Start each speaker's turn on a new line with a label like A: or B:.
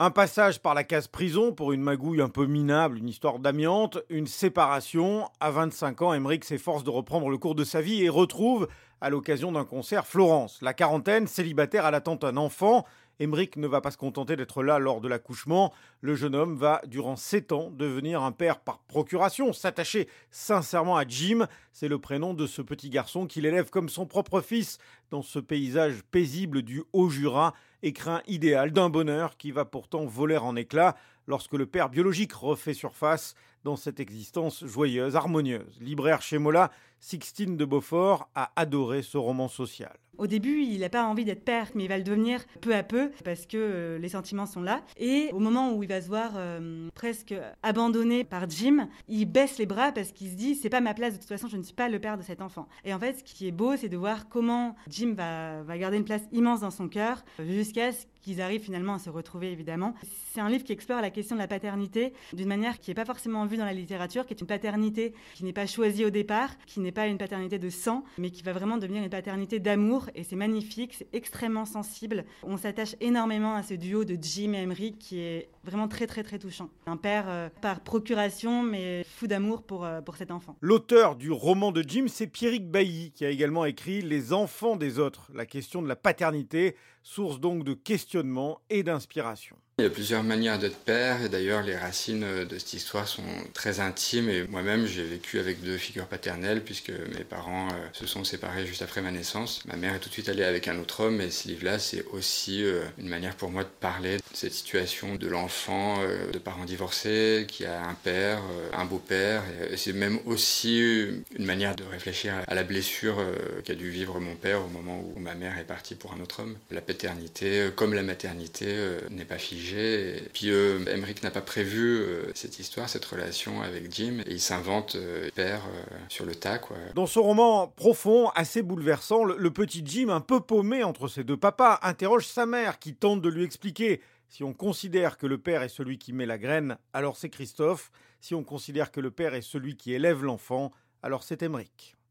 A: Un passage par la case prison pour une magouille un peu minable, une histoire d'amiante, une séparation. À 25 ans, Emmerich s'efforce de reprendre le cours de sa vie et retrouve, à l'occasion d'un concert, Florence. La quarantaine, célibataire à l'attente d'un enfant. Emmerich ne va pas se contenter d'être là lors de l'accouchement. Le jeune homme va, durant sept ans, devenir un père par procuration, s'attacher sincèrement à Jim. C'est le prénom de ce petit garçon qu'il élève comme son propre fils dans ce paysage paisible du Haut-Jura, écrin idéal d'un bonheur qui va pourtant voler en éclats lorsque le père biologique refait surface dans cette existence joyeuse, harmonieuse. Libraire chez Mola, Sixtine de Beaufort a adoré ce roman social.
B: Au début, il n'a pas envie d'être père, mais il va le devenir peu à peu parce que euh, les sentiments sont là. Et au moment où il va se voir euh, presque abandonné par Jim, il baisse les bras parce qu'il se dit c'est pas ma place de toute façon, je ne suis pas le père de cet enfant. Et en fait, ce qui est beau, c'est de voir comment Jim va, va garder une place immense dans son cœur qu'ils arrivent finalement à se retrouver évidemment. C'est un livre qui explore la question de la paternité d'une manière qui n'est pas forcément vue dans la littérature, qui est une paternité qui n'est pas choisie au départ, qui n'est pas une paternité de sang, mais qui va vraiment devenir une paternité d'amour et c'est magnifique, c'est extrêmement sensible. On s'attache énormément à ce duo de Jim et Emery qui est vraiment très très très touchant. Un père euh, par procuration mais fou d'amour pour, euh, pour cet enfant.
A: L'auteur du roman de Jim, c'est Pierrick Bailly qui a également écrit Les enfants des autres, la question de la paternité, source donc de questionnement et d'inspiration.
C: Il y a plusieurs manières d'être père et d'ailleurs les racines de cette histoire sont très intimes et moi-même j'ai vécu avec deux figures paternelles puisque mes parents euh, se sont séparés juste après ma naissance. Ma mère est tout de suite allée avec un autre homme et ce livre-là c'est aussi euh, une manière pour moi de parler de cette situation de l'enfant euh, de parents divorcés qui a un père, un beau-père et c'est même aussi une manière de réfléchir à la blessure qu'a dû vivre mon père au moment où ma mère est partie pour un autre homme. La paternité comme la maternité n'est pas figée puis euh, n'a pas prévu euh, cette histoire, cette relation avec Jim, et il s'invente euh, père sur le tas.
A: Dans ce roman profond, assez bouleversant, le, petit Jim, un peu paumé entre ses deux papas, interroge sa mère qui tente de lui expliquer. Si on considère que le père est celui qui met la graine, alors c'est Christophe. Si on considère que le père est celui qui élève l'enfant, alors c'est Emmerich.